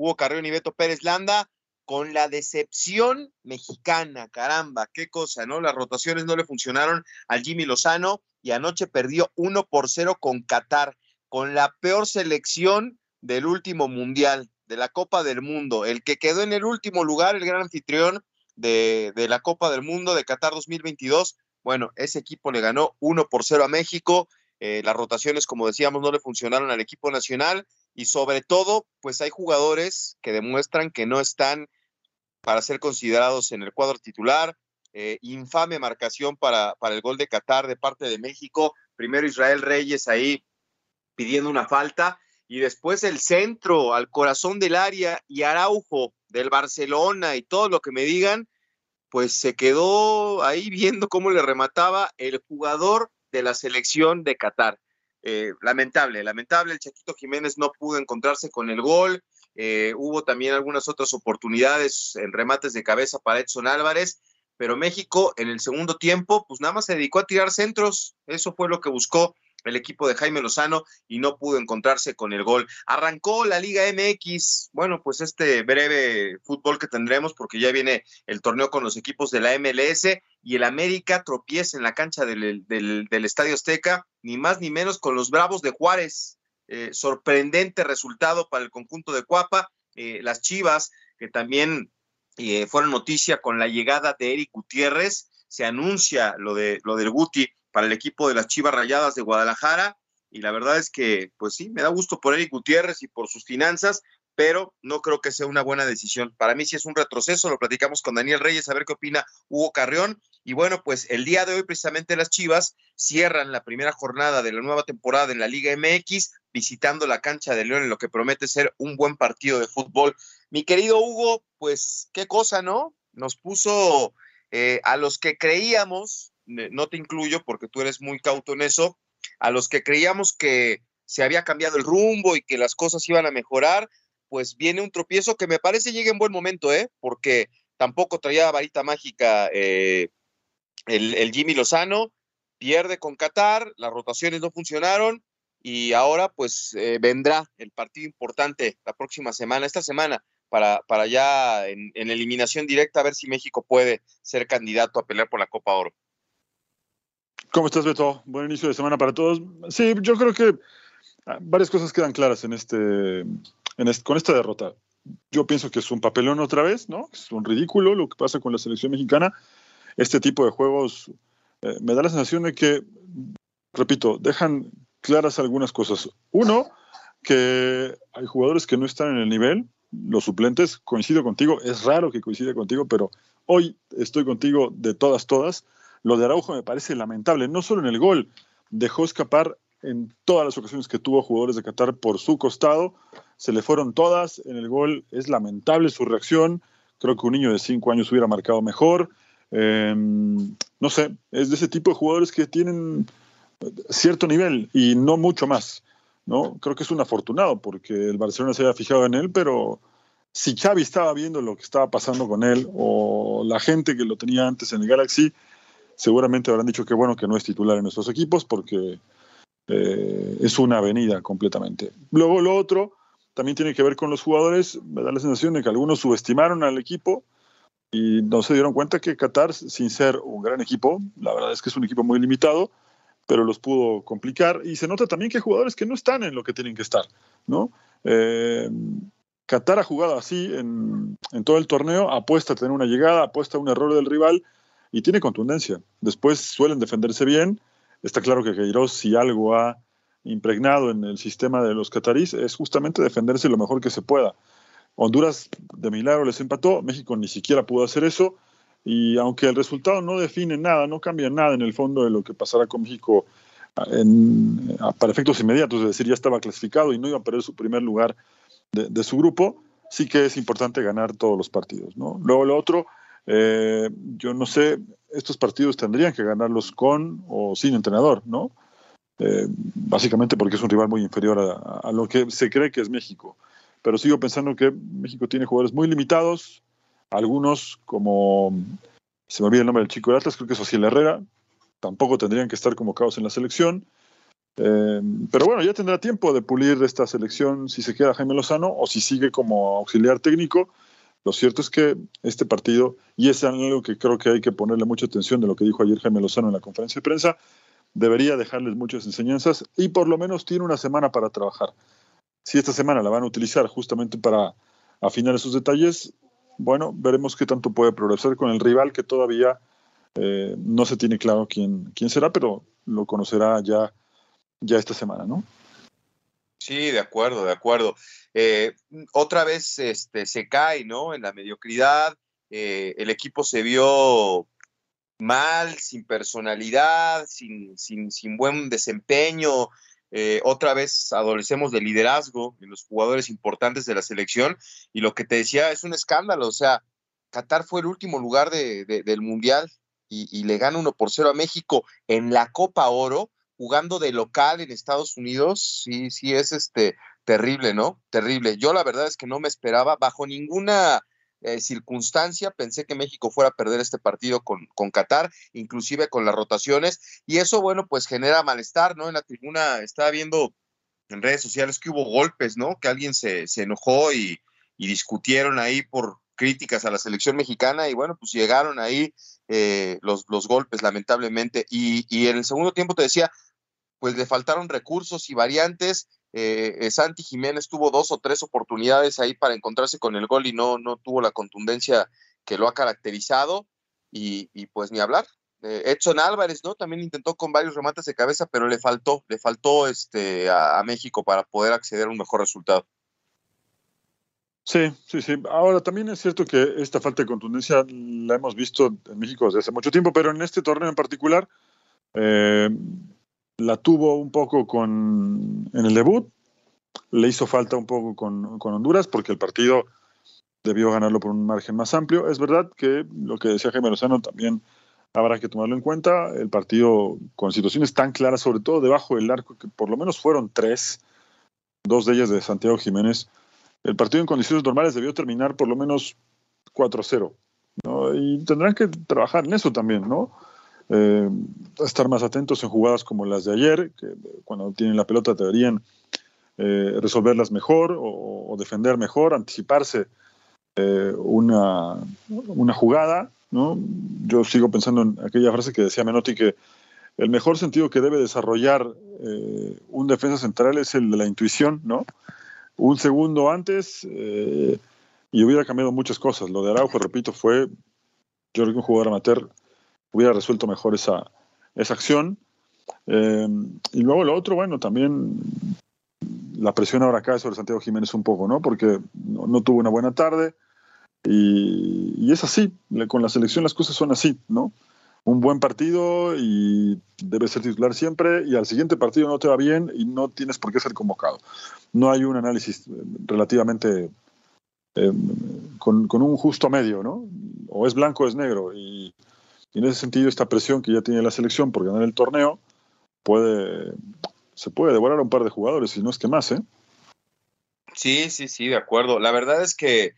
Hugo Carrión y Beto Pérez Landa, con la decepción mexicana. Caramba, qué cosa, ¿no? Las rotaciones no le funcionaron al Jimmy Lozano y anoche perdió 1 por 0 con Qatar, con la peor selección del último mundial, de la Copa del Mundo. El que quedó en el último lugar, el gran anfitrión de, la Copa del Mundo de Qatar 2022. Bueno, ese equipo le ganó 1 por 0 a México eh, las rotaciones, como decíamos, no le funcionaron al equipo nacional y sobre todo, pues hay jugadores que demuestran que no están para ser considerados en el cuadro titular. Eh, infame marcación para, para el gol de Qatar de parte de México. Primero Israel Reyes ahí pidiendo una falta y después el centro al corazón del área y Araujo del Barcelona y todo lo que me digan, pues se quedó ahí viendo cómo le remataba el jugador de la selección de Qatar. Eh, lamentable, lamentable, el Chaquito Jiménez no pudo encontrarse con el gol, eh, hubo también algunas otras oportunidades en remates de cabeza para Edson Álvarez, pero México en el segundo tiempo, pues nada más se dedicó a tirar centros, eso fue lo que buscó el equipo de Jaime Lozano y no pudo encontrarse con el gol. Arrancó la Liga MX, bueno, pues este breve fútbol que tendremos porque ya viene el torneo con los equipos de la MLS y el América tropieza en la cancha del, Estadio Azteca, ni más ni menos con los Bravos de Juárez. Eh, sorprendente resultado para el conjunto de Cuapa. Eh, las Chivas, que también eh, fueron noticia con la llegada de Eric Gutiérrez, se anuncia lo, de, lo del Guti para el equipo de las Chivas Rayadas de Guadalajara. Y la verdad es que, pues sí, me da gusto por Eric Gutiérrez y por sus finanzas, pero no creo que sea una buena decisión. Para mí sí es un retroceso, lo platicamos con Daniel Reyes, a ver qué opina Hugo Carrión. Y bueno, pues el día de hoy precisamente las Chivas cierran la primera jornada de la nueva temporada en la Liga MX, visitando la cancha de León en lo que promete ser un buen partido de fútbol. Mi querido Hugo, pues qué cosa, ¿no? Nos puso eh, a los que creíamos no te incluyo porque tú eres muy cauto en eso, a los que creíamos que se había cambiado el rumbo y que las cosas iban a mejorar, pues viene un tropiezo que me parece llega en buen momento, ¿eh? Porque tampoco traía varita mágica eh, el, Jimmy Lozano, pierde con Qatar, las rotaciones no funcionaron y ahora pues eh, vendrá el partido importante la próxima semana, esta semana, para, para ya en, en eliminación directa a ver si México puede ser candidato a pelear por la Copa Oro. ¿Cómo estás, Beto? Buen inicio de semana para todos. Sí, yo creo que ah, varias cosas quedan claras en este, con esta derrota. Yo pienso que es un papelón otra vez, ¿no? Es un ridículo lo que pasa con la selección mexicana. Este tipo de juegos eh, me da la sensación de que, repito, dejan claras algunas cosas. Uno, que hay jugadores que no están en el nivel, los suplentes, coincido contigo, es raro que coincida contigo, pero hoy estoy contigo de todas, todas. Lo de Araujo me parece lamentable, no solo en el gol, dejó escapar en todas las ocasiones que tuvo jugadores de Qatar por su costado, se le fueron todas, en el gol es lamentable su reacción, creo que un niño de cinco años hubiera marcado mejor, em, no sé, es de ese tipo de jugadores que tienen cierto nivel y no mucho más, ¿no? Creo que es un afortunado porque el Barcelona se había fijado en él, pero si Xavi estaba viendo lo que estaba pasando con él o la gente que lo tenía antes en el Galaxy, seguramente habrán dicho que bueno que no es titular en nuestros equipos porque eh, es una avenida completamente. Luego lo otro también tiene que ver con los jugadores, me da la sensación de que algunos subestimaron al equipo y no se dieron cuenta que Qatar, sin ser un gran equipo, la verdad es que es un equipo muy limitado, pero los pudo complicar y se nota también que hay jugadores que no están en lo que tienen que estar, ¿no? Eh, Qatar ha jugado así en, en, todo el torneo, apuesta a tener una llegada, apuesta a un error del rival y tiene contundencia. Después suelen defenderse bien. Está claro que Queiroz, si algo ha impregnado en el sistema de los catarís, es justamente defenderse lo mejor que se pueda. Honduras de milagro les empató, México ni siquiera pudo hacer eso, y aunque el resultado no define nada, no cambia nada en el fondo de lo que pasará con México en, para efectos inmediatos, es decir, ya estaba clasificado y no iba a perder su primer lugar de, su grupo, sí que es importante ganar todos los partidos. ¿no? Luego lo otro, eh, yo no sé, estos partidos tendrían que ganarlos con o sin entrenador, ¿no? Eh, básicamente porque es un rival muy inferior a, lo que se cree que es México. Pero sigo pensando que México tiene jugadores muy limitados, algunos como, se me olvida el nombre del chico de Atlas, creo que es Ociel Herrera, tampoco tendrían que estar convocados en la selección. Eh, pero bueno, ya tendrá tiempo de pulir esta selección si se queda Jaime Lozano o si sigue como auxiliar técnico. Lo cierto es que este partido, y es algo que creo que hay que ponerle mucha atención de lo que dijo ayer Jaime Lozano en la conferencia de prensa, debería dejarles muchas enseñanzas y por lo menos tiene una semana para trabajar. Si esta semana la van a utilizar justamente para afinar esos detalles, bueno, veremos qué tanto puede progresar con el rival que todavía eh, no se tiene claro quién, quién será, pero lo conocerá ya, ya esta semana, ¿no? Sí, de acuerdo, de acuerdo. Eh, otra vez este, se cae, ¿no? En la mediocridad. Eh, el equipo se vio mal, sin personalidad, sin, sin, sin buen desempeño. otra vez adolecemos de liderazgo en los jugadores importantes de la selección. Y lo que te decía es un escándalo. O sea, Qatar fue el último lugar de, del Mundial y, le gana 1 por 0 a México en la Copa Oro, jugando de local en Estados Unidos, sí, sí es este terrible, ¿no? Terrible. Yo la verdad es que no me esperaba bajo ninguna eh, circunstancia, pensé que México fuera a perder este partido con, con Qatar, inclusive con las rotaciones, y eso, bueno, pues genera malestar, ¿no? En la tribuna estaba viendo en redes sociales que hubo golpes, ¿no? Que alguien se, se enojó y, y discutieron ahí por críticas a la selección mexicana y bueno, pues llegaron ahí eh, los, los, golpes, lamentablemente. Y, y, en el segundo tiempo te decía, pues le faltaron recursos y variantes. Eh, eh, Santi Jiménez tuvo dos o tres oportunidades ahí para encontrarse con el gol y no, no tuvo la contundencia que lo ha caracterizado. Y, y pues ni hablar. Edson Álvarez, ¿no? También intentó con varios remates de cabeza, pero le faltó, le faltó este, a, a México para poder acceder a un mejor resultado. Sí, sí, sí. Ahora también es cierto que esta falta de contundencia la hemos visto en México desde hace mucho tiempo, pero en este torneo en particular eh, la tuvo un poco con en el debut, le hizo falta un poco con, con, Honduras porque el partido debió ganarlo por un margen más amplio. Es verdad que lo que decía Jaime Lozano también habrá que tomarlo en cuenta. El partido con situaciones tan claras, sobre todo debajo del arco, que por lo menos fueron tres, dos de ellas de Santiago Jiménez el partido en condiciones normales debió terminar por lo menos 4-0. ¿no? Y tendrán que trabajar en eso también, ¿no? Eh, estar más atentos en jugadas como las de ayer, que cuando tienen la pelota deberían eh, resolverlas mejor o, defender mejor, anticiparse eh, una, una jugada. ¿no? Yo sigo pensando en aquella frase que decía Menotti que el mejor sentido que debe desarrollar un defensa central es el de la intuición, ¿no? un segundo antes y hubiera cambiado muchas cosas. Lo de Araujo, repito, fue, yo creo que un jugador amateur hubiera resuelto mejor esa, esa acción. Eh, y luego lo otro, bueno, también la presión ahora cae sobre Santiago Jiménez un poco, ¿no? Porque no, no tuvo una buena tarde y, es así, con la selección las cosas son así, ¿no? un buen partido y debe ser titular siempre y al siguiente partido no te va bien y no tienes por qué ser convocado. No hay un análisis relativamente eh, con, con, un justo medio, ¿no? O es blanco o es negro. Y, y, en ese sentido esta presión que ya tiene la selección por ganar el torneo puede, se puede devorar a un par de jugadores, si no es que más, ¿eh? Sí, sí, sí, de acuerdo. La verdad es que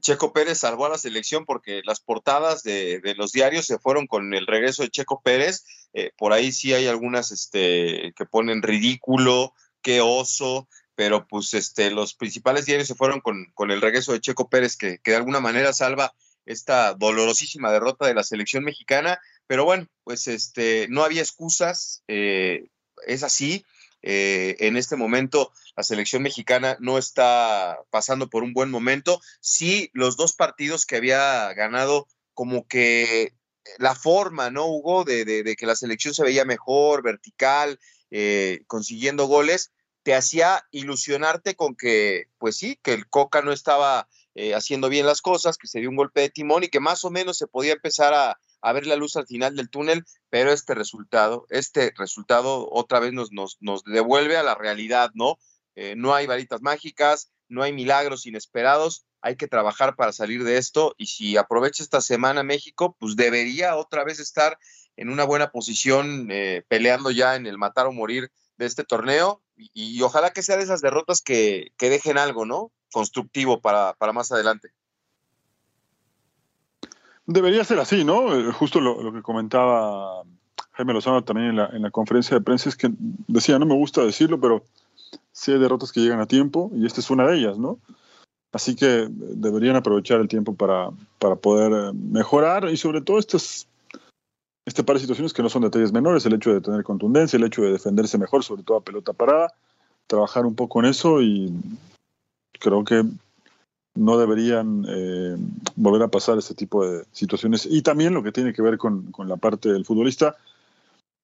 Checo Pérez salvó a la selección porque las portadas de, de los diarios se fueron con el regreso de Checo Pérez. Eh, por ahí sí hay algunas este, que ponen ridículo, qué oso, pero pues este, los principales diarios se fueron con, con el regreso de Checo Pérez, que, que, de alguna manera salva esta dolorosísima derrota de la selección mexicana. Pero bueno, pues este, no había excusas, eh, es así. Eh, en este momento la selección mexicana no está pasando por un buen momento. Sí, los dos partidos que había ganado como que la forma, ¿no, Hugo? De, de, que la selección se veía mejor, vertical, eh, consiguiendo goles, te hacía ilusionarte con que, pues sí, que el Coca no estaba eh, haciendo bien las cosas, que se dio un golpe de timón y que más o menos se podía empezar a, ver la luz al final del túnel, pero este resultado, este resultado otra vez nos, nos, devuelve a la realidad, ¿no? Eh, no hay varitas mágicas, no hay milagros inesperados, hay que trabajar para salir de esto y si aprovecha esta semana México, pues debería otra vez estar en una buena posición eh, peleando ya en el matar o morir de este torneo y, ojalá que sea de esas derrotas que dejen algo, ¿no? Constructivo para, para más adelante. Debería ser así, ¿no? Eh, justo lo, que comentaba Jaime Lozano también en la, en la, conferencia de prensa es que decía, no me gusta decirlo, pero sí hay derrotas que llegan a tiempo y esta es una de ellas, ¿no? Así que deberían aprovechar el tiempo para, para poder eh, mejorar y sobre todo estas, este par de situaciones que no son detalles menores, el hecho de tener contundencia, el hecho de defenderse mejor, sobre todo a pelota parada, trabajar un poco en eso y creo que no deberían eh, volver a pasar este tipo de situaciones. Y también lo que tiene que ver con, la parte del futbolista,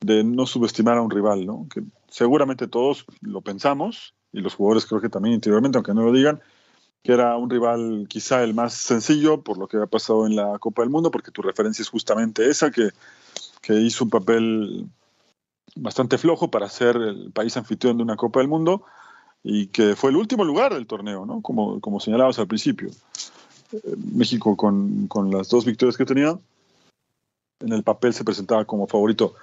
de no subestimar a un rival, ¿no? que seguramente todos lo pensamos, y los jugadores creo que también interiormente, aunque no lo digan, que era un rival quizá el más sencillo por lo que ha pasado en la Copa del Mundo, porque tu referencia es justamente esa, que, que hizo un papel bastante flojo para ser el país anfitrión de una Copa del Mundo y que fue el último lugar del torneo, ¿no? como, como señalabas al principio. Eh, México con, con, las dos victorias que tenía, en el papel se presentaba como favorito.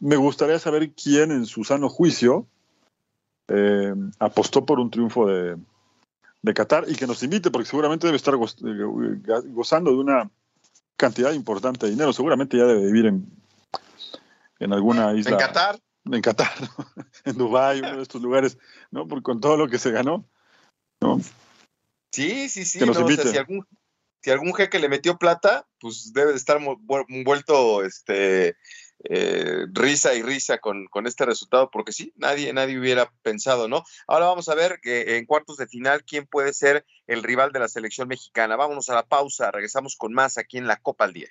Me gustaría saber quién en su sano juicio eh, apostó por un triunfo de, de Qatar y que nos invite, porque seguramente debe estar eh, gozando de una cantidad importante de dinero. Seguramente ya debe vivir en, en alguna isla. ¿En Qatar? En Qatar, en Dubái, uno de estos lugares, ¿no? Por, con todo lo que se ganó, ¿no? Sí, sí, sí. si, algún, si algún jeque le metió plata, pues debe de estar vuelto este, eh, risa y risa con, con, este resultado, porque sí, nadie, nadie hubiera pensado, ¿no? Ahora vamos a ver que en cuartos de final quién puede ser el rival de la selección mexicana. Vámonos a la pausa, regresamos con más aquí en la Copa al Día.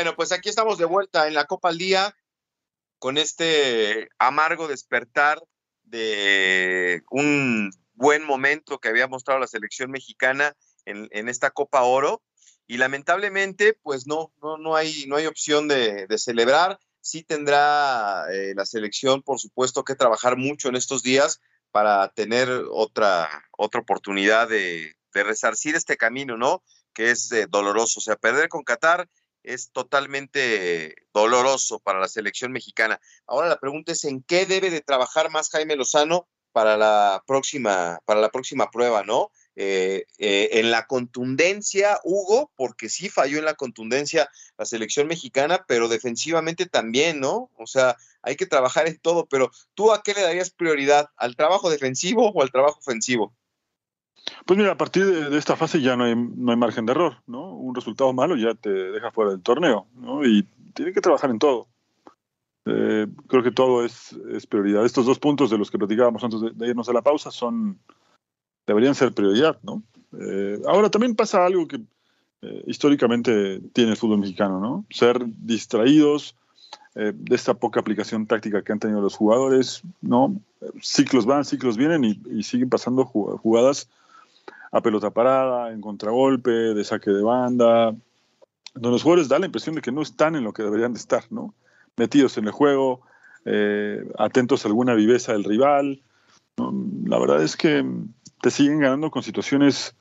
Bueno, pues aquí estamos de vuelta en la Copa al Día con este amargo despertar de un buen momento que había mostrado la selección mexicana en, esta Copa Oro y lamentablemente pues no, no, no, hay, no hay opción de, celebrar. Sí tendrá eh, la selección, por supuesto, que trabajar mucho en estos días para tener otra, otra oportunidad de, resarcir este camino, ¿no? Que es eh, doloroso. O sea, perder con Qatar es totalmente doloroso para la selección mexicana. Ahora la pregunta es en qué debe de trabajar más Jaime Lozano para la próxima, para la próxima prueba, ¿no? Eh, eh, en la contundencia, Hugo, porque sí falló en la contundencia la selección mexicana, pero defensivamente también, ¿no? O sea, hay que trabajar en todo, pero ¿tú a qué le darías prioridad? ¿Al trabajo defensivo o al trabajo ofensivo? Pues mira, a partir de, esta fase ya no hay, no hay margen de error, ¿no? Un resultado malo ya te deja fuera del torneo, ¿no? Y tiene que trabajar en todo. Eh, creo que todo es, es, prioridad. Estos dos puntos de los que platicábamos antes de, irnos a la pausa son deberían ser prioridad, ¿no? Eh, ahora también pasa algo que eh, históricamente tiene el fútbol mexicano, ¿no? Ser distraídos de esta poca aplicación táctica que han tenido los jugadores, ¿no? Ciclos van, ciclos vienen y siguen pasando jugadas a pelota parada, en contragolpe, de saque de banda, donde los jugadores da la impresión de que no están en lo que deberían de estar, ¿no? Metidos en el juego, eh, atentos a alguna viveza del rival. La verdad es que te siguen ganando con situaciones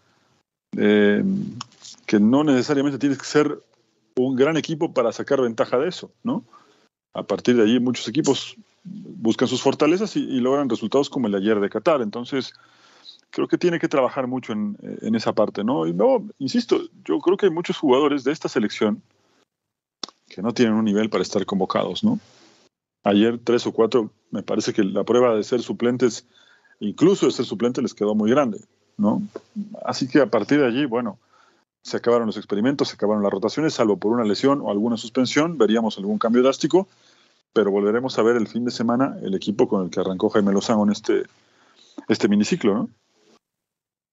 eh, que no necesariamente tienes que ser un gran equipo para sacar ventaja de eso, ¿no? A partir de allí muchos equipos buscan sus fortalezas y, logran resultados como el de ayer de Qatar. Entonces, creo que tiene que trabajar mucho en, en, esa parte, ¿no? Y no, insisto, yo creo que hay muchos jugadores de esta selección que no tienen un nivel para estar convocados, ¿no? Ayer tres o cuatro, me parece que la prueba de ser suplentes, incluso de ser suplente, les quedó muy grande, ¿no? Así que a partir de allí, bueno, se acabaron los experimentos, se acabaron las rotaciones, salvo por una lesión o alguna suspensión, veríamos algún cambio drástico, pero volveremos a ver el fin de semana el equipo con el que arrancó Jaime Lozano en este, este miniciclo, ¿no?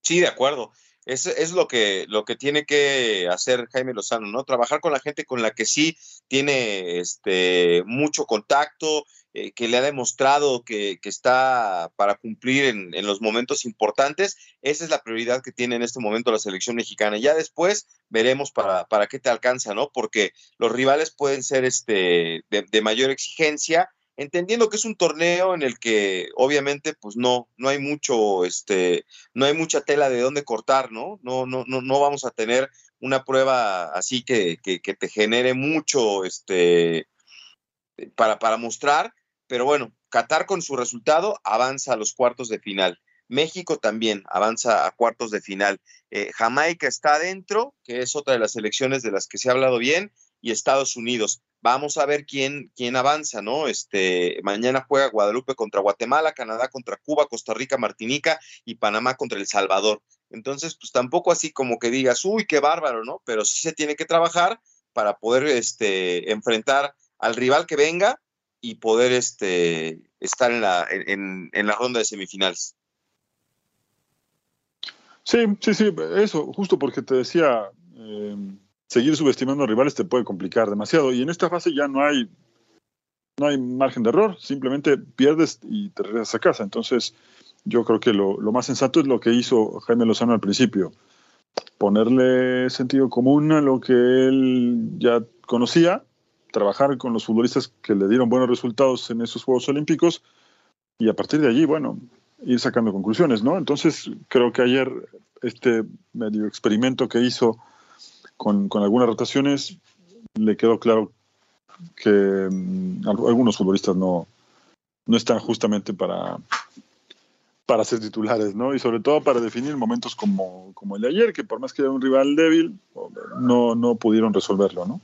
Sí, de acuerdo. Es, es lo, que, lo que tiene que hacer Jaime Lozano, ¿no? Trabajar con la gente con la que sí tiene este, mucho contacto, eh, que le ha demostrado que, está para cumplir en, los momentos importantes. Esa es la prioridad que tiene en este momento la selección mexicana. Ya después veremos para, para qué te alcanza, ¿no? Porque los rivales pueden ser este, de, mayor exigencia entendiendo que es un torneo en el que obviamente pues no no hay mucho este no hay mucha tela de dónde cortar no no no no, no vamos a tener una prueba así que, que, que te genere mucho este para, para mostrar pero bueno, Qatar con su resultado avanza a los cuartos de final. México también avanza a cuartos de final. Eh, Jamaica está adentro, que es otra de las elecciones de las que se ha hablado bien, y Estados Unidos. Vamos a ver quién, quién avanza, ¿no? Este, mañana juega Guadalupe contra Guatemala, Canadá contra Cuba, Costa Rica, Martinica y Panamá contra El Salvador. Entonces, pues tampoco así como que digas, uy, qué bárbaro, ¿no? Pero sí se tiene que trabajar para poder este, enfrentar al rival que venga y poder este, estar en la, en, en la ronda de semifinales. Sí, sí, sí, eso, justo porque te decía, eh, seguir subestimando rivales te puede complicar demasiado. Y en esta fase ya no hay, no hay margen de error, simplemente pierdes y te regresas a casa. Entonces, yo creo que lo, lo más sensato es lo que hizo Jaime Lozano al principio, ponerle sentido común a lo que él ya conocía trabajar con los futbolistas que le dieron buenos resultados en esos Juegos Olímpicos y a partir de allí, bueno, ir sacando conclusiones, ¿no? Entonces, creo que ayer este medio experimento que hizo con, algunas rotaciones, le quedó claro que mm, algunos futbolistas no, no están justamente para, para ser titulares, ¿no? Y sobre todo para definir momentos como, como el de ayer, que por más que era un rival débil, no, no pudieron resolverlo, ¿no?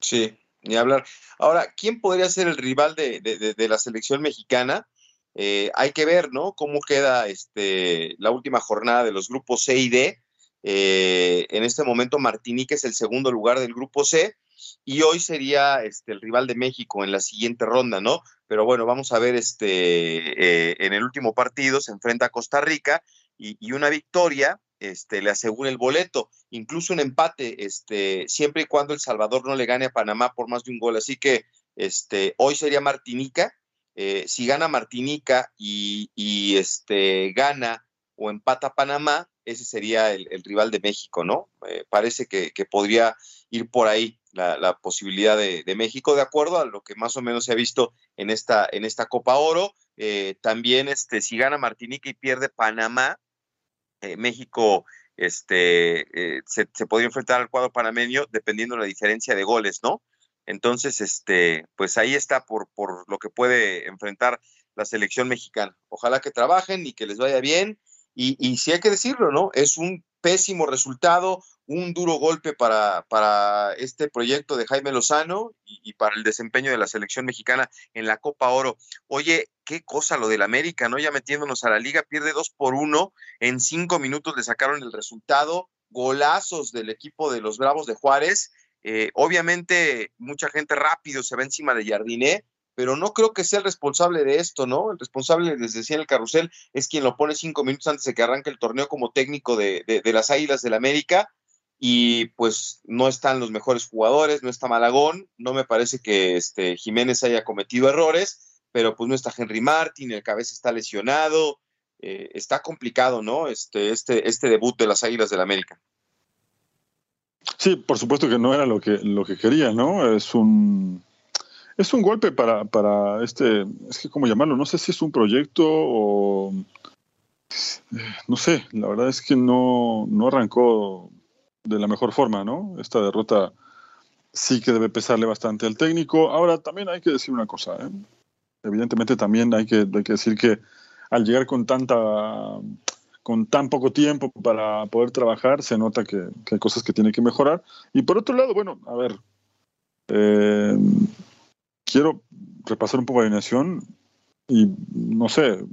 Sí, ni hablar. Ahora, ¿quién podría ser el rival de, la selección mexicana? Eh, hay que ver, ¿no? Cómo queda este, la última jornada de los grupos C y D. Eh, en este momento, Martinique es el segundo lugar del grupo C y hoy sería este, el rival de México en la siguiente ronda, ¿no? Pero bueno, vamos a ver, este, eh, en el último partido se enfrenta a Costa Rica y, y una victoria este, le asegura el boleto, incluso un empate, este, siempre y cuando El Salvador no le gane a Panamá por más de un gol. Así que este, hoy sería Martinica. Eh, si gana Martinica y, este, gana o empata Panamá, ese sería el, rival de México, ¿no? Eh, parece que, podría ir por ahí la, posibilidad de, México, de acuerdo a lo que más o menos se ha visto en esta, en esta Copa Oro. Eh, también, este, si gana Martinica y pierde Panamá, eh, México este, eh, se, podría enfrentar al cuadro panameño dependiendo de la diferencia de goles, ¿no? Entonces, este, pues ahí está por, por lo que puede enfrentar la selección mexicana. Ojalá que trabajen y que les vaya bien. Y, y si hay que decirlo, ¿no? Es un pésimo resultado, un duro golpe para, para este proyecto de Jaime Lozano y, para el desempeño de la selección mexicana en la Copa Oro. Oye, qué cosa lo del América, ¿no? Ya metiéndonos a la liga, pierde dos por uno, en cinco minutos le sacaron el resultado, golazos del equipo de los Bravos de Juárez. Eh, obviamente, mucha gente rápido se va encima de Jardiné, pero no creo que sea el responsable de esto, ¿no? El responsable, les decía en el carrusel, es quien lo pone cinco minutos antes de que arranque el torneo como técnico de, de, las Águilas del América. Y pues no están los mejores jugadores, no está Malagón, no me parece que este, Jiménez haya cometido errores, pero pues no está Henry Martin, el cabeza está lesionado, eh, está complicado, ¿no? Este, este, este debut de las Águilas del América. Sí, por supuesto que no era lo que, lo que quería, ¿no? Es un es un golpe para, para este, es que cómo llamarlo, no sé si es un proyecto o no sé, la verdad es que no, no arrancó de la mejor forma, ¿no? Esta derrota sí que debe pesarle bastante al técnico. Ahora, también hay que decir una cosa, ¿eh? Evidentemente también hay que, hay que decir que al llegar con tanta con tan poco tiempo para poder trabajar, se nota que, hay cosas que tiene que mejorar. Y por otro lado, bueno, a ver, eh, quiero repasar un poco la alineación y no sé,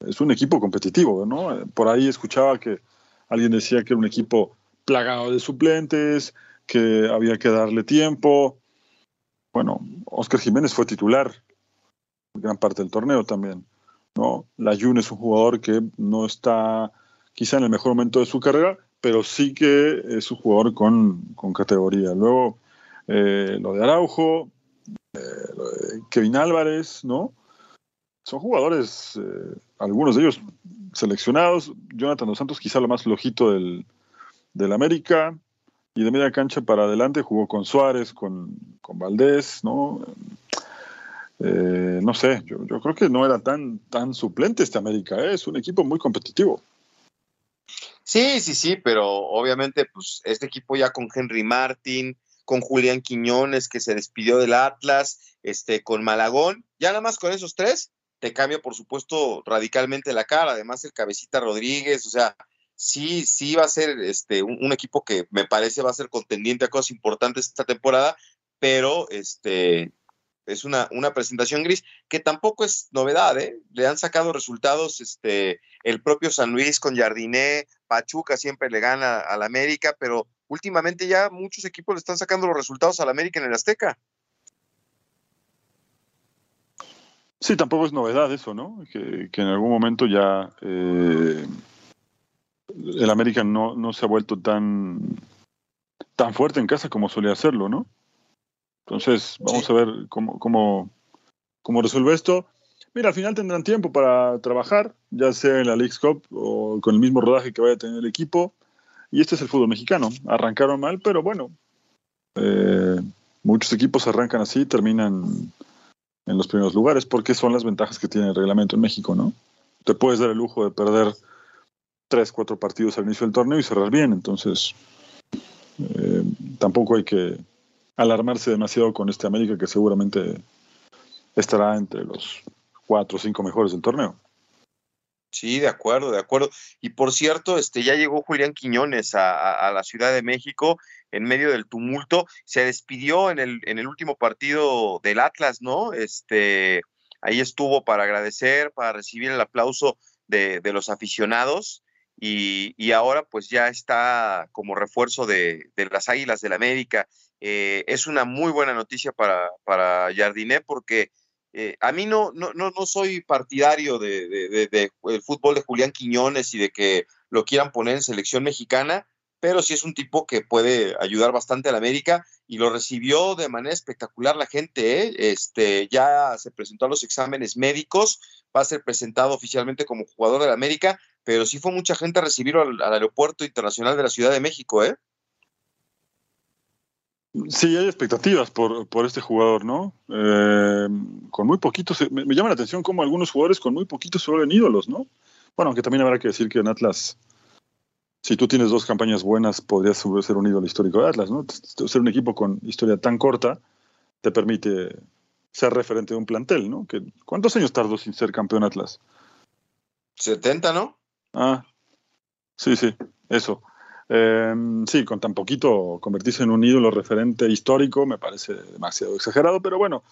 es un equipo competitivo, ¿no? Por ahí escuchaba que alguien decía que era un equipo plagado de suplentes, que había que darle tiempo. Bueno, Oscar Jiménez fue titular gran parte del torneo también. ¿no? La Jun es un jugador que no está quizá en el mejor momento de su carrera, pero sí que es un jugador con, categoría. Luego, eh, lo de Araujo, eh, Kevin Álvarez, ¿no? Son jugadores, eh, algunos de ellos seleccionados. Jonathan Dos Santos, quizá lo más flojito del, del América. Y de media cancha para adelante jugó con Suárez, con, con Valdés, ¿no? Eh, no sé, yo, creo que no era tan, tan suplente este América, es un equipo muy competitivo. Sí, sí, sí, pero obviamente pues este equipo ya con Henry Martin, con Julián Quiñones que se despidió del Atlas, este con Malagón, ya nada más con esos tres te cambia por supuesto radicalmente la cara, además el Cabecita Rodríguez, o sea, sí, sí va a ser este un, equipo que me parece va a ser contendiente a cosas importantes esta temporada, pero este es una, una presentación gris, que tampoco es novedad, ¿eh? Le han sacado resultados este, el propio San Luis con Jardiné, Pachuca siempre le gana al América, pero últimamente ya muchos equipos le están sacando los resultados al América en el Azteca. Sí, tampoco es novedad eso, ¿no? Que, en algún momento ya eh, el América no, no se ha vuelto tan, tan fuerte en casa como solía hacerlo, ¿no? Entonces, vamos a ver cómo, cómo, cómo resuelve esto. Mira, al final tendrán tiempo para trabajar, ya sea en la League Cup o con el mismo rodaje que vaya a tener el equipo. Y este es el fútbol mexicano. Arrancaron mal, pero bueno, eh, muchos equipos arrancan así y terminan en los primeros lugares, porque son las ventajas que tiene el reglamento en México, ¿no? Te puedes dar el lujo de perder tres, cuatro partidos al inicio del torneo y cerrar bien. Entonces, eh, tampoco hay que alarmarse demasiado con este América que seguramente estará entre los cuatro o cinco mejores del torneo. Sí, de acuerdo, de acuerdo. Y por cierto, este ya llegó Julián Quiñones a, la Ciudad de México en medio del tumulto. Se despidió en el, en el último partido del Atlas, ¿no? Este, ahí estuvo para agradecer, para recibir el aplauso de, de los aficionados. Y, y, ahora pues ya está como refuerzo de, de las Águilas del América eh, es una muy buena noticia para, para porque eh, a mí no, no, no, soy partidario de, del fútbol de Julián Quiñones y de que lo quieran poner en selección mexicana, pero sí es un tipo que puede ayudar bastante a la América y lo recibió de manera espectacular la gente. ¿eh? Este, ya se presentó a los exámenes médicos, va a ser presentado oficialmente como jugador de la América, pero sí fue mucha gente a recibirlo al, al aeropuerto internacional de la Ciudad de México. ¿eh? Sí, hay expectativas por, por este jugador, ¿no? Eh, con muy poquitos, me, llama la atención cómo algunos jugadores con muy poquitos se vuelven ídolos, ¿no? Bueno, aunque también habrá que decir que en Atlas, si tú tienes dos campañas buenas, podrías ser un ídolo histórico de Atlas, ¿no? Ser un equipo con historia tan corta te permite ser referente de un plantel, ¿no? Que, ¿Cuántos años tardó sin ser campeón Atlas? 70, ¿no? Ah, sí, sí, eso. Eh, sí, con tan poquito convertirse en un ídolo referente histórico me parece demasiado exagerado, pero bueno,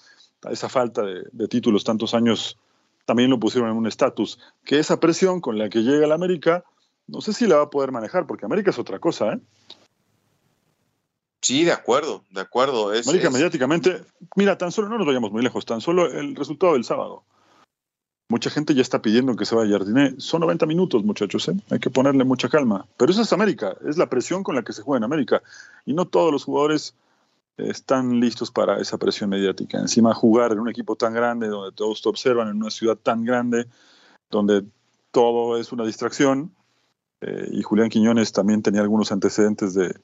esa falta de, títulos tantos años también lo pusieron en un estatus, que esa presión con la que llega la América, no sé si la va a poder manejar, porque América es otra cosa, ¿eh? Sí, de acuerdo, de acuerdo. América mediáticamente, mira, tan solo, no nos vayamos muy lejos, tan solo el resultado del sábado. Mucha gente ya está pidiendo que se vaya Jardiné. Son 90 minutos, muchachos, ¿eh? hay que ponerle mucha calma. Pero eso es América, es la presión con la que se juega en América. Y no todos los jugadores están listos para esa presión mediática. Encima jugar en un equipo tan grande, donde todos te observan, en una ciudad tan grande, donde todo es una distracción. Eh, y Julián Quiñones también tenía algunos antecedentes de,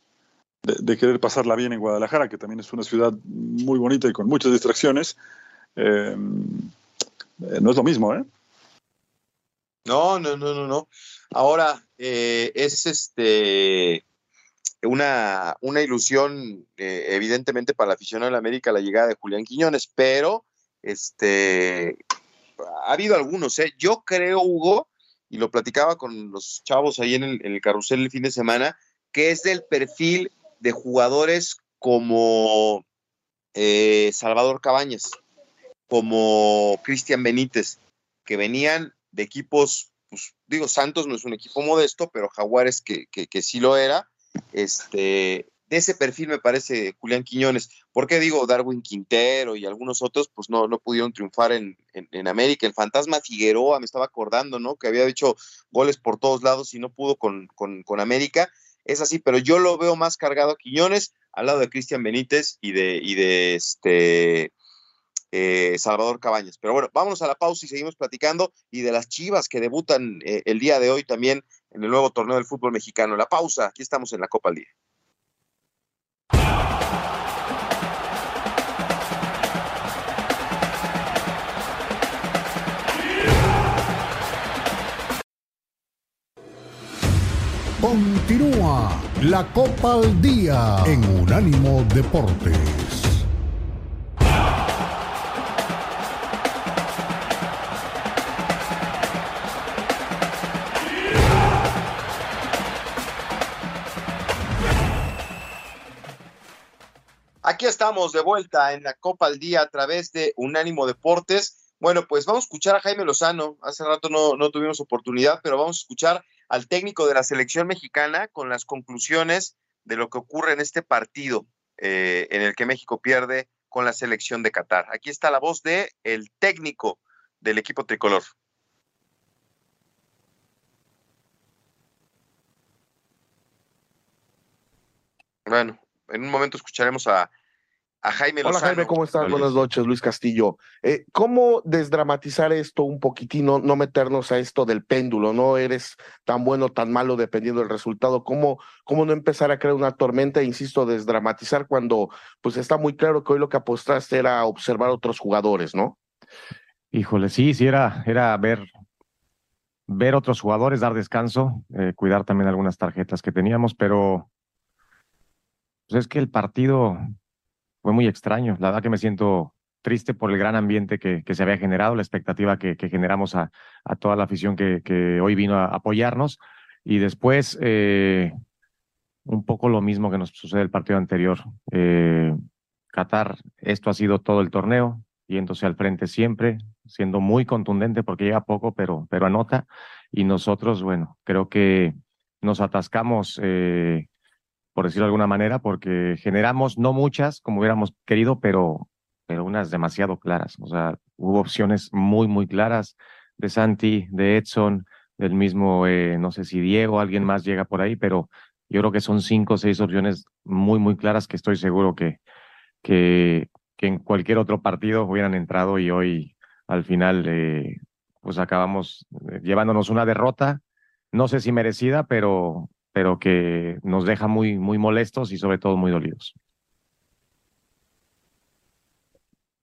de, querer pasarla bien en Guadalajara, que también es una ciudad muy bonita y con muchas distracciones, eh, no es lo mismo, ¿eh? No, no, no, no, no. Ahora, eh, es este una, una ilusión, eh, evidentemente, para la afición de América la llegada de Julián Quiñones, pero este ha habido algunos, ¿eh? Yo creo, Hugo, y lo platicaba con los chavos ahí en el, carrusel el fin de semana, que es del perfil de jugadores como eh, Salvador Cabañas, como Cristian Benítez, que venían de equipos, pues digo, Santos no es un equipo modesto, pero Jaguares que, que sí lo era, este, de ese perfil me parece Julián Quiñones. ¿Por qué digo Darwin Quintero y algunos otros? Pues no, no pudieron triunfar en, en, América. El fantasma Figueroa, me estaba acordando, ¿no? Que había hecho goles por todos lados y no pudo con, con, América. Es así, pero yo lo veo más cargado Quiñones al lado de Cristian Benítez y de, y de este eh, Salvador Cabañas. Pero bueno, vámonos a la pausa y seguimos platicando y de las chivas que debutan eh, el día de hoy también en el nuevo torneo del fútbol mexicano. La pausa, aquí estamos en la Copa al Día. Continúa la Copa al Día en Unánimo Deportes. Aquí estamos de vuelta en la Copa al Día a través de Unánimo Deportes. Bueno, pues vamos a escuchar a Jaime Lozano. Hace rato no, no tuvimos oportunidad, pero vamos a escuchar al técnico de la selección mexicana con las conclusiones de lo que ocurre en este partido eh, en el que México pierde con la selección de Qatar. Aquí está la voz de técnico del equipo tricolor. Bueno, en un momento escucharemos a, Jaime Hola Jaime, ¿cómo estás? Buenas noches, Luis Castillo. Eh, ¿Cómo desdramatizar esto un poquitino, no meternos a esto del péndulo? No eres tan bueno, tan malo dependiendo del resultado. ¿Cómo, cómo no empezar a crear una tormenta? E insisto, desdramatizar cuando pues está muy claro que hoy lo que apostaste era observar otros jugadores, ¿no? Híjole, sí, sí, era, era ver, ver otros jugadores, dar descanso, eh, cuidar también algunas tarjetas que teníamos, pero pues es que el partido fue muy extraño. La verdad que me siento triste por el gran ambiente que, que se había generado, la expectativa que, que generamos a, a, toda la afición que, que, hoy vino a apoyarnos. Y después, eh, un poco lo mismo que nos sucede el partido anterior. Eh, Qatar, esto ha sido todo el torneo, yéndose al frente siempre, siendo muy contundente porque llega poco, pero, pero anota. Y nosotros, bueno, creo que nos atascamos eh, por decirlo de alguna manera, porque generamos no muchas como hubiéramos querido, pero, pero unas demasiado claras. O sea, hubo opciones muy, muy claras de Santi, de Edson, del mismo, eh, no sé si Diego, alguien más llega por ahí, pero yo creo que son cinco o seis opciones muy, muy claras que estoy seguro que, que, que en cualquier otro partido hubieran entrado y hoy al final eh, pues acabamos eh, llevándonos una derrota, no sé si merecida, pero, pero que nos deja muy, muy molestos y sobre todo muy dolidos.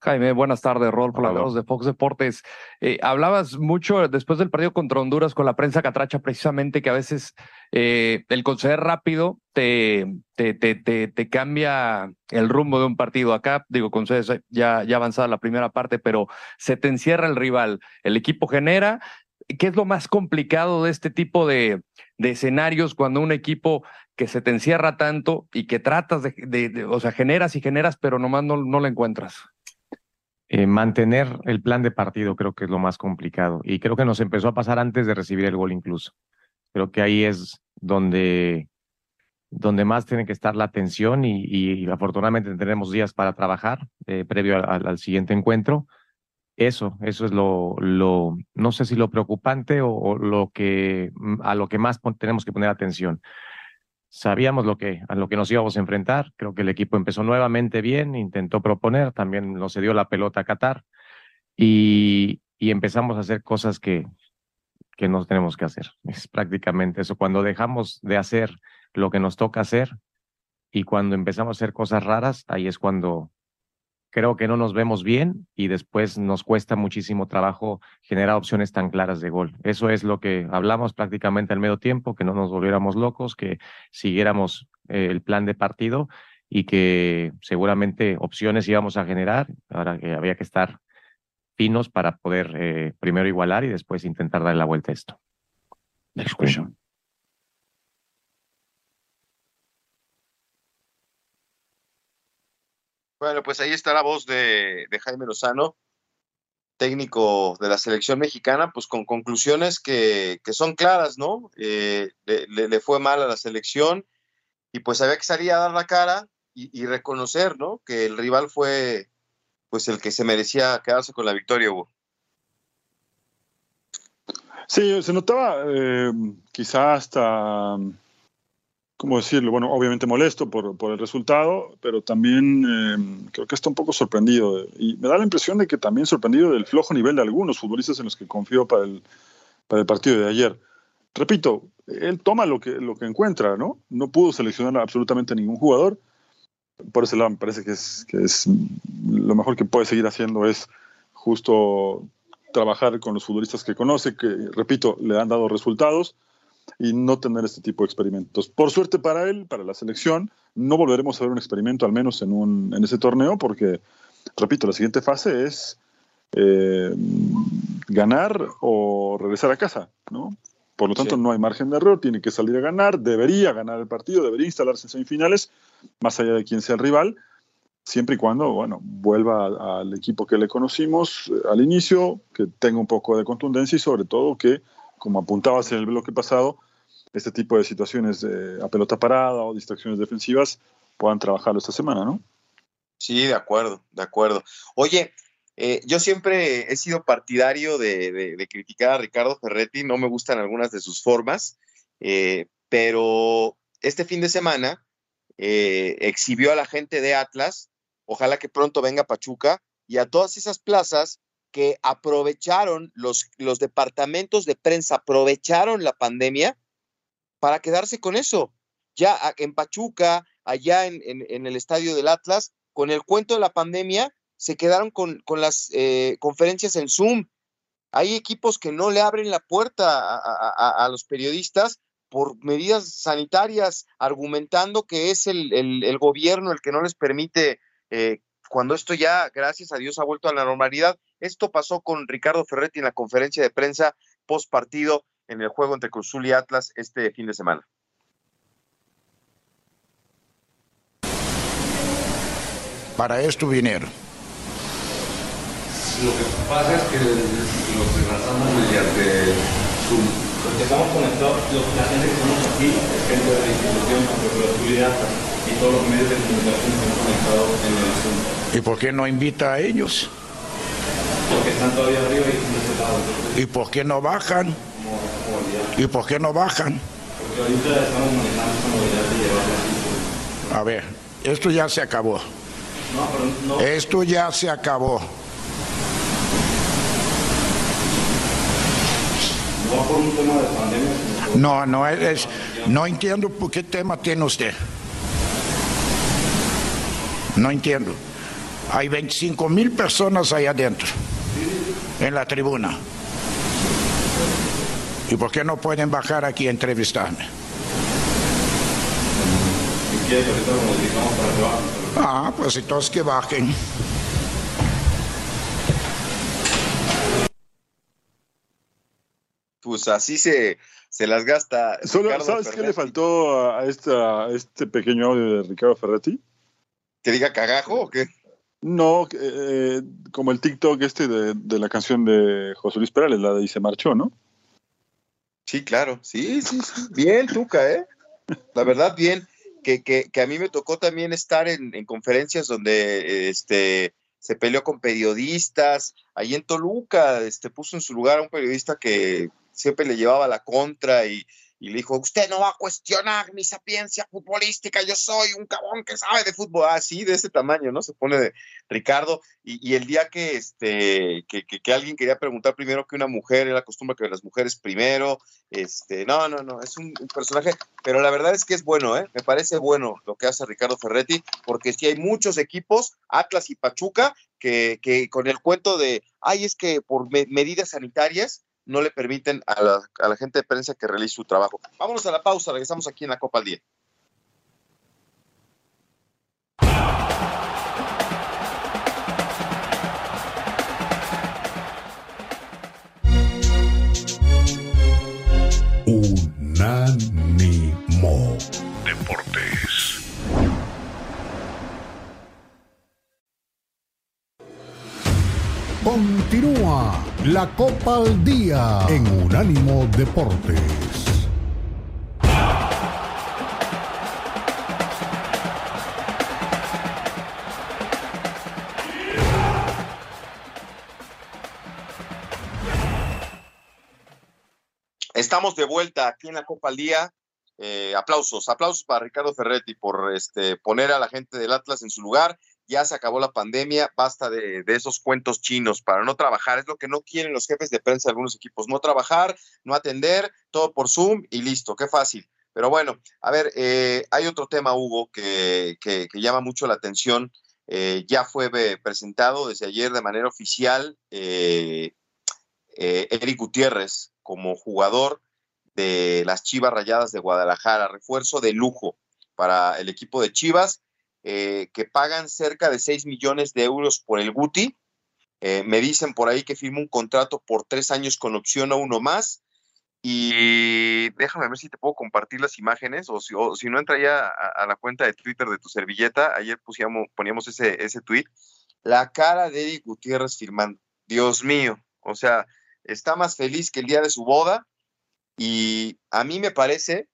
Jaime, buenas tardes, Rol, por de Fox Deportes. Eh, hablabas mucho después del partido contra Honduras con la prensa catracha, precisamente que a veces eh, el conceder rápido te, te, te, te, cambia el rumbo de un partido. Acá, digo, concedes ya, ya avanzada la primera parte, pero se te encierra el rival. El equipo genera, ¿Qué es lo más complicado de este tipo de, escenarios cuando un equipo que se te encierra tanto y que tratas de, o sea, generas y generas, pero nomás no, no lo encuentras? Eh, mantener el plan de partido creo que es lo más complicado y creo que nos empezó a pasar antes de recibir el gol incluso. Creo que ahí es donde, donde más tiene que estar la atención y, afortunadamente tenemos días para trabajar eh, previo al siguiente encuentro eso, eso es lo, no sé si lo preocupante o, lo que, mm, a lo que más tenemos que poner atención. Sabíamos lo que, a lo que nos íbamos a enfrentar. Creo que el equipo empezó nuevamente bien, intentó proponer, también nos dio la pelota a Qatar y, y empezamos a hacer cosas que, que no tenemos que hacer. Es prácticamente eso. Cuando dejamos de hacer lo que nos toca hacer, y cuando empezamos a hacer cosas raras, ahí es cuando creo que no nos vemos bien y después nos cuesta muchísimo trabajo generar opciones tan claras de gol. Eso es lo que hablamos prácticamente al medio tiempo, que no nos volviéramos locos, que siguiéramos eh, el plan de partido y que seguramente opciones íbamos a generar. Ahora que había que estar finos para poder eh, primero igualar y después intentar darle la vuelta a esto. Next question. Bueno, pues ahí está la voz de, Jaime Lozano, técnico de la selección mexicana, pues con conclusiones que, son claras, ¿no? Eh, le, fue mal a la selección y pues había que salir a dar la cara y, reconocer, ¿no? Que el rival fue pues el que se merecía quedarse con la victoria, Hugo. Sí, se notaba eh, quizá hasta ¿cómo decirlo? Bueno, obviamente molesto por, por el resultado, pero también em, creo que está un poco sorprendido. Y me da la impresión de que también sorprendido del flojo nivel de algunos futbolistas en los que confió para el, para el partido de ayer. Repito, él toma lo que, lo que encuentra, ¿no? No pudo seleccionar absolutamente ningún jugador. Por ese lado me parece que es, que es lo mejor que puede seguir haciendo es justo trabajar con los futbolistas que conoce, que, repito, le han dado resultados y no tener este tipo de experimentos. Por suerte para él, para la selección, no volveremos a ver un experimento, al menos en, un, en ese torneo, porque, repito, la siguiente fase es eh, ganar o regresar a casa, ¿no? Por lo tanto, no hay margen de error, tiene que salir a ganar, debería ganar el partido, debería instalarse en semifinales, más allá de quién sea el rival, siempre y cuando, bueno, vuelva al equipo que le conocimos eh, al inicio, que tenga un poco de contundencia y sobre todo que como apuntabas en el bloque pasado, este tipo de situaciones a pelota parada o distracciones defensivas puedan trabajarlo esta semana, ¿no? Sí, de acuerdo, de acuerdo. Oye, eh, yo siempre he sido partidario de, criticar a Ricardo Ferretti, no me gustan algunas de sus formas, eh, pero este fin de semana eh, exhibió a la gente de Atlas, ojalá que pronto venga Pachuca, y a todas esas plazas que aprovecharon, los, los departamentos de prensa aprovecharon la pandemia para quedarse con eso. Ya en Pachuca, allá en, el estadio del Atlas, con el cuento de la pandemia, se quedaron con, las eh, conferencias en Zoom. Hay equipos que no le abren la puerta a, los periodistas por medidas sanitarias, argumentando que es el, gobierno el que no les permite, eh, cuando esto ya, gracias a Dios, ha vuelto a la normalidad. Esto pasó con Ricardo Ferretti en la conferencia de prensa post partido en el juego entre Cruzul y Atlas este fin de semana. Para esto vinieron. Lo que pasa es que los enlazamos mediante Zoom. Porque estamos conectados, la gente que estamos aquí es gente de la institución, Cruzul y Atlas, y todos los medios de comunicación están conectados en el Zoom. ¿Y por qué no invita a ellos? Porque están todavía arriba y ¿Y por qué no bajan? ¿Y por qué no bajan? Porque ahorita estamos manejando esta modalidad de llevarla A ver, esto ya se acabó. No, pero no. Esto ya se acabó. No por un tema de pandemia. No, no es, no entiendo por qué tema tiene usted. No entiendo. Hay 25 mil personas ahí adentro en la tribuna. ¿Y por qué no pueden bajar aquí a entrevistarme? Ah, pues entonces que bajen. Pues así se, se las gasta. ¿Sabes qué le faltó a, esta, a este pequeño audio de Ricardo Ferretti? ¿Que diga cagajo o qué? No, eh, como el TikTok este de, la canción de José Luis Perales, la de Y se marchó, ¿no? Sí, claro, sí, sí, sí. Bien, Tuca, ¿eh? La verdad, bien. Que, que, que a mí me tocó también estar en, conferencias donde este, se peleó con periodistas. Ahí en Toluca este, puso en su lugar a un periodista que siempre le llevaba la contra y, y le dijo, usted no va a cuestionar mi sapiencia futbolística, yo soy un cabrón que sabe de fútbol, así, de ese tamaño, ¿no? Se pone de Ricardo, y, el día que, este, que, que, alguien quería preguntar primero que una mujer, era costumbre que las mujeres primero, este, no, no, no, es un, personaje, pero la verdad es que es bueno, ¿eh? Me parece bueno lo que hace Ricardo Ferretti, porque si hay muchos equipos, Atlas y Pachuca, que, que con el cuento de, ay, es que por medidas sanitarias, no le permiten a la, gente de prensa que realice su trabajo. Vámonos a la pausa, regresamos aquí en la Copa al Día. Unánimo Deportes. Continúa la Copa al Día en Unánimo Deportes. Estamos de vuelta aquí en la Copa al Día. Eh, aplausos, aplausos para Ricardo Ferretti por este, poner a la gente del Atlas en su lugar ya se acabó la pandemia, basta de, esos cuentos chinos para no trabajar, es lo que no quieren los jefes de prensa de algunos equipos, no trabajar, no atender, todo por Zoom y listo, qué fácil. Pero bueno, a ver, eh, hay otro tema, Hugo, que, llama mucho la atención. Eh, ya fue presentado desde ayer de manera oficial eh, Eric Gutiérrez como jugador de las Chivas Rayadas de Guadalajara, refuerzo de lujo para el equipo de Chivas eh, que pagan cerca de 6 millones de euros por el Guti. Eh, me dicen por ahí que firma un contrato por tres años con opción a uno más. Y déjame ver si te puedo compartir las imágenes o si, no entra ya a, la cuenta de Twitter de tu servilleta. Ayer pusiamos, poníamos ese, ese tweet. La cara de Eric Gutiérrez firmando. Dios mío. O sea, está más feliz que el día de su boda. Y a mí me parece,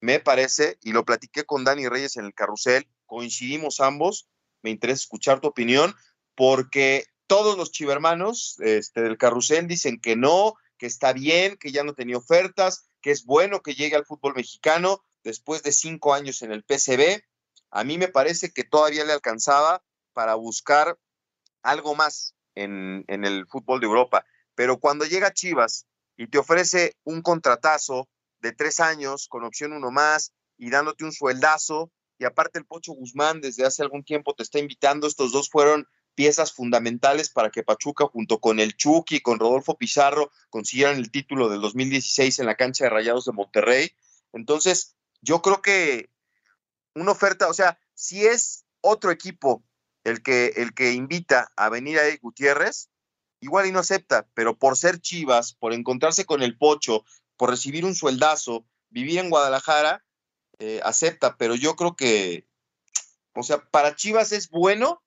me parece, y lo platiqué con Dani Reyes en el carrusel, coincidimos ambos, me interesa escuchar tu opinión, porque todos los chivermanos este, del carrusel dicen que no, que está bien, que ya no tenía ofertas, que es bueno que llegue al fútbol mexicano después de cinco años en el PCB. A mí me parece que todavía le alcanzaba para buscar algo más en, en el fútbol de Europa. Pero cuando llega Chivas y te ofrece un contratazo de tres años con opción uno más y dándote un sueldazo, y aparte el Pocho Guzmán desde hace algún tiempo te está invitando, estos dos fueron piezas fundamentales para que Pachuca junto con el Chucky y con Rodolfo Pizarro consiguieran el título del 2016 en la cancha de Rayados de Monterrey. Entonces, yo creo que una oferta, o sea, si es otro equipo el que, el que invita a venir a Gutiérrez, igual y no acepta, pero por ser Chivas, por encontrarse con el Pocho, por recibir un sueldazo, vivir en Guadalajara, eh, acepta, pero yo creo que, o sea, para Chivas es bueno,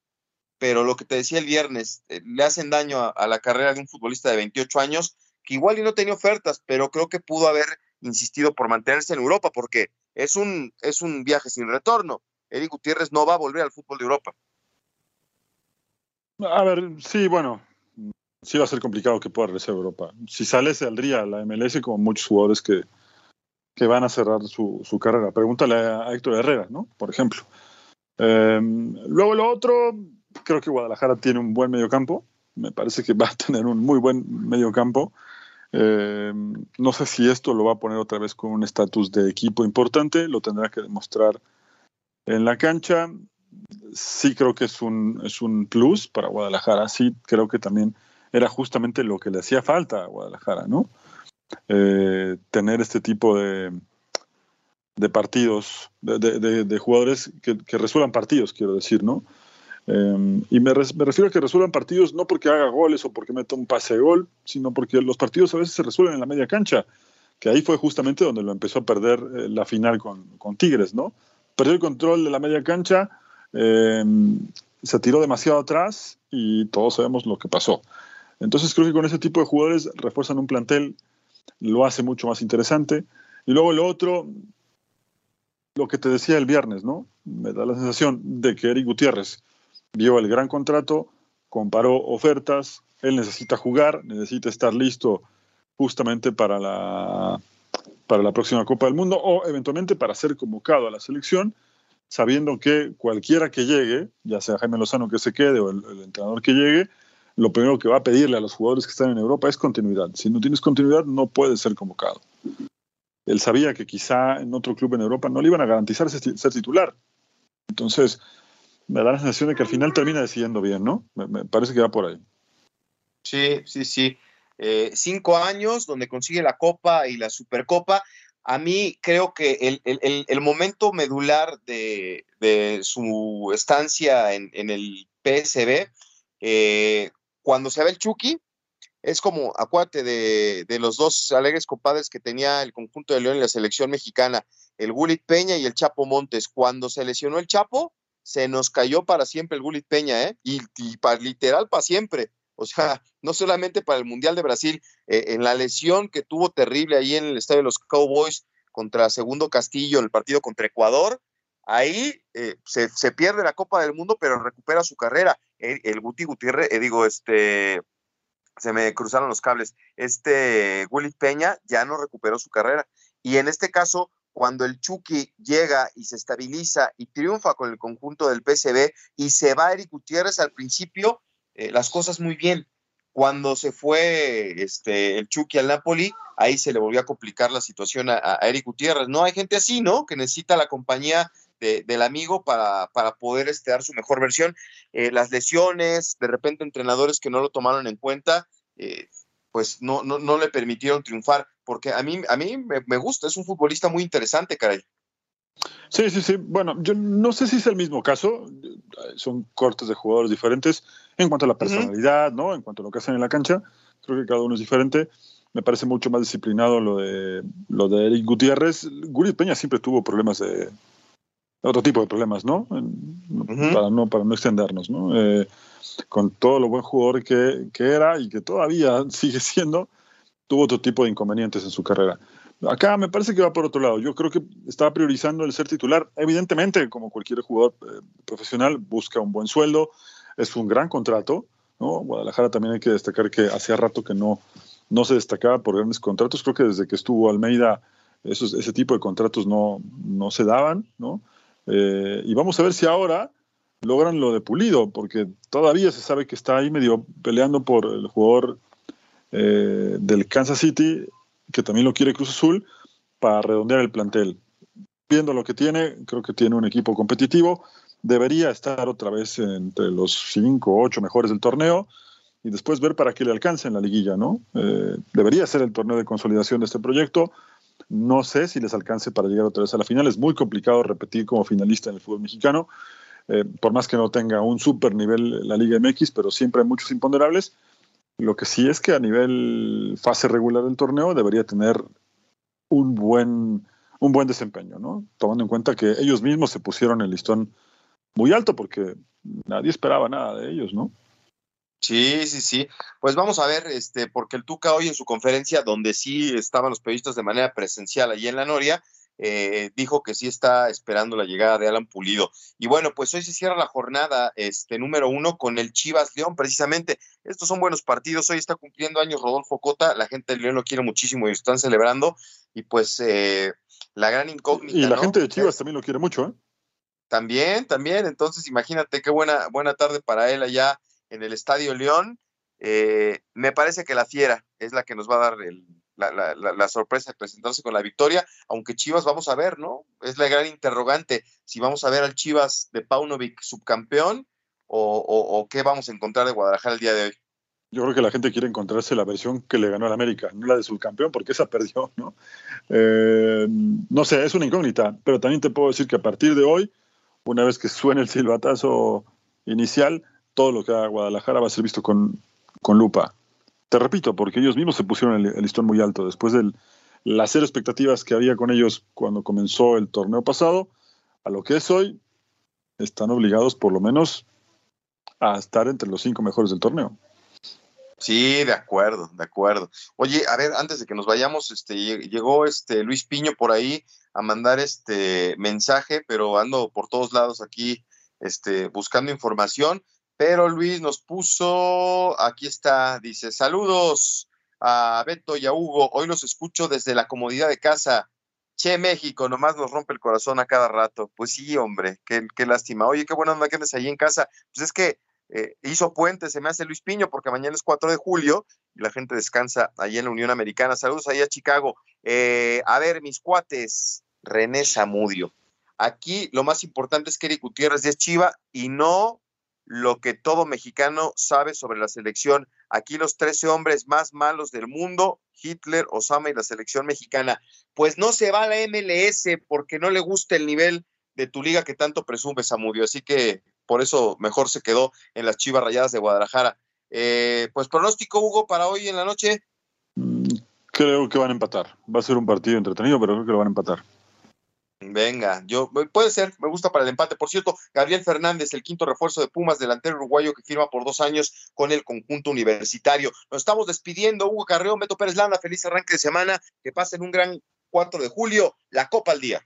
pero lo que te decía el viernes, eh, le hacen daño a, la carrera de un futbolista de 28 años, que igual y no tenía ofertas, pero creo que pudo haber insistido por mantenerse en Europa, porque es un, es un viaje sin retorno. Eric Gutiérrez no va a volver al fútbol de Europa. A ver, sí, bueno, sí va a ser complicado que pueda regresar a Europa. Si sale, saldría a la MLS como muchos jugadores que, que van a cerrar su, su carrera. Pregúntale a Héctor Herrera, ¿no? Por ejemplo. Em, luego lo otro, creo que Guadalajara tiene un buen mediocampo. Me parece que va a tener un muy buen mediocampo. Eh, no sé si esto lo va a poner otra vez con un estatus de equipo importante, lo tendrá que demostrar en la cancha. Sí creo que es un, es un plus para Guadalajara, sí creo que también era justamente lo que le hacía falta a Guadalajara, ¿no? Eh, tener este tipo de, de partidos, de, de, jugadores que, que, resuelvan partidos, quiero decir, ¿no? Eh, y me, me, refiero a que resuelvan partidos no porque haga goles o porque meta un pase de gol, sino porque los partidos a veces se resuelven en la media cancha, que ahí fue justamente donde lo empezó a perder eh, la final con, con, Tigres, ¿no? Perdió el control de la media cancha, se tiró demasiado atrás y todos sabemos lo que pasó. Entonces creo que con ese tipo de jugadores refuerzan un plantel lo hace mucho más interesante. Y luego lo otro, lo que te decía el viernes, ¿no? Me da la sensación de que Eric Gutiérrez vio el gran contrato, comparó ofertas, él necesita jugar, necesita estar listo justamente para la, para la próxima Copa del Mundo o eventualmente para ser convocado a la selección, sabiendo que cualquiera que llegue, ya sea Jaime Lozano que se quede o el, entrenador que llegue, lo primero que va a pedirle a los jugadores que están en Europa es continuidad. Si no tienes continuidad, no puedes ser convocado. Él sabía que quizá en otro club en Europa no le iban a garantizar ser titular. Entonces, me da la sensación de que al final termina decidiendo bien, ¿no? Me, parece que va por ahí. Sí, sí, sí. Eh, cinco años donde consigue la Copa y la Supercopa. A mí creo que el, momento medular de, su estancia en, el PSB, eh, cuando se ve el Chucky, es como, acuérdate de, de, los dos alegres compadres que tenía el conjunto de León y la selección mexicana, el Gulit Peña y el Chapo Montes. Cuando se lesionó el Chapo, se nos cayó para siempre el Gulit Peña, ¿eh? Y, para, literal para siempre. O sea, no solamente para el Mundial de Brasil, eh, en la lesión que tuvo terrible ahí en el estadio de los Cowboys contra Segundo Castillo en el partido contra Ecuador, ahí eh, se, pierde la Copa del Mundo, pero recupera su carrera. El, Guti Gutiérrez, eh, digo, este, se me cruzaron los cables. Este Willy Peña ya no recuperó su carrera. Y en este caso, cuando el Chucky llega y se estabiliza y triunfa con el conjunto del PCB y se va Eric Gutiérrez al principio, eh, las cosas muy bien. Cuando se fue este, el Chucky al Napoli, ahí se le volvió a complicar la situación a, Eric Gutiérrez. No hay gente así, ¿no? Que necesita la compañía del amigo para, para poder este, dar su mejor versión. Eh, las lesiones, de repente entrenadores que no lo tomaron en cuenta, eh, pues no, no, no le permitieron triunfar porque a mí, a mí me, gusta, es un futbolista muy interesante, caray. Sí, sí, sí. Bueno, yo no sé si es el mismo caso. Son cortes de jugadores diferentes en cuanto a la personalidad, ¿no? En cuanto a lo que hacen en la cancha. Creo que cada uno es diferente. Me parece mucho más disciplinado lo de, lo de Eric Gutiérrez. Guri Peña siempre tuvo problemas de, otro tipo de problemas, ¿no? para no para no extendernos, ¿no? Eh, con todo lo buen jugador que, que, era y que todavía sigue siendo, tuvo otro tipo de inconvenientes en su carrera. Acá me parece que va por otro lado. Yo creo que estaba priorizando el ser titular. Evidentemente, como cualquier jugador eh, profesional, busca un buen sueldo. Es un gran contrato. ¿no? Guadalajara también hay que destacar que hacía rato que no, no se destacaba por grandes contratos. Creo que desde que estuvo Almeida, esos, ese tipo de contratos no, no se daban. ¿no? Eh, y vamos a ver si ahora logran lo de Pulido, porque todavía se sabe que está ahí medio peleando por el jugador eh, del Kansas City, que también lo quiere Cruz Azul, para redondear el plantel. Viendo lo que tiene, creo que tiene un equipo competitivo. Debería estar otra vez entre los cinco o ocho mejores del torneo y después ver para qué le alcance en la liguilla, ¿no? Eh, debería ser el torneo de consolidación de este proyecto. No sé si les alcance para llegar otra vez a la final. Es muy complicado repetir como finalista en el fútbol mexicano, eh, por más que no tenga un super nivel la Liga MX, pero siempre hay muchos imponderables. Lo que sí es que a nivel fase regular del torneo debería tener un buen, un buen desempeño, ¿no? Tomando en cuenta que ellos mismos se pusieron el listón muy alto porque nadie esperaba nada de ellos, ¿no? Sí, sí, sí. Pues vamos a ver, este, porque el Tuca hoy en su conferencia, donde sí estaban los periodistas de manera presencial allí en la Noria, eh, dijo que sí está esperando la llegada de Alan Pulido. Y bueno, pues hoy se cierra la jornada este, número uno con el Chivas León, precisamente. Estos son buenos partidos. Hoy está cumpliendo años Rodolfo Cota. La gente del León lo quiere muchísimo y lo están celebrando. Y pues eh, la gran incógnita. Y la gente de Chivas también lo quiere mucho, ¿eh? También, también. Entonces, imagínate qué buena, buena tarde para él allá en el Estadio León. Eh, me parece que la fiera es la que nos va a dar la, sorpresa de presentarse con la victoria, aunque Chivas vamos a ver, ¿no? Es la gran interrogante, si vamos a ver al Chivas de Paunovic subcampeón o, qué vamos a encontrar de Guadalajara el día de hoy. Yo creo que la gente quiere encontrarse la versión que le ganó al América, no la de subcampeón, porque esa perdió, ¿no? Eh, no sé, es una incógnita, pero también te puedo decir que a partir de hoy, una vez que suene el silbatazo inicial, todo lo que haga Guadalajara va a ser visto con, con lupa. Te repito, porque ellos mismos se pusieron el, listón muy alto. Después de las cero expectativas que había con ellos cuando comenzó el torneo pasado, a lo que es hoy, están obligados por lo menos a estar entre los cinco mejores del torneo. Sí, de acuerdo, de acuerdo. Oye, a ver, antes de que nos vayamos, este, llegó este Luis Piño por ahí a mandar este mensaje, pero ando por todos lados aquí, este, buscando información. Pero Luis nos puso, aquí está, dice, saludos a Beto y a Hugo. Hoy los escucho desde la comodidad de casa. Che, México, nomás nos rompe el corazón a cada rato. Pues sí, hombre, qué, qué lástima. Oye, qué buena onda que andes ahí en casa. Pues es que eh, hizo puente, se me hace Luis Piño, porque mañana es 4 de julio y la gente descansa ahí en la Unión Americana. Saludos ahí a Chicago. Eh, a ver, mis cuates, René Zamudio. Aquí lo más importante es que Eric Gutiérrez es Chiva y no lo que todo mexicano sabe sobre la selección. Aquí los 13 hombres más malos del mundo, Hitler, Osama y la selección mexicana. Pues no se va a la MLS porque no le gusta el nivel de tu liga que tanto presume Samudio. Así que por eso mejor se quedó en las Chivas Rayadas de Guadalajara. Eh, pues pronóstico, Hugo, para hoy en la noche. Mm, creo que van a empatar. Va a ser un partido entretenido, pero creo que lo van a empatar. Venga, yo puede ser, me gusta para el empate. Por cierto, Gabriel Fernández, el quinto refuerzo de Pumas, delantero uruguayo que firma por dos años con el conjunto universitario. Nos estamos despidiendo, Hugo Carreo, Meto Pérez Landa, feliz arranque de semana, que pasen un gran 4 de julio, la Copa al día.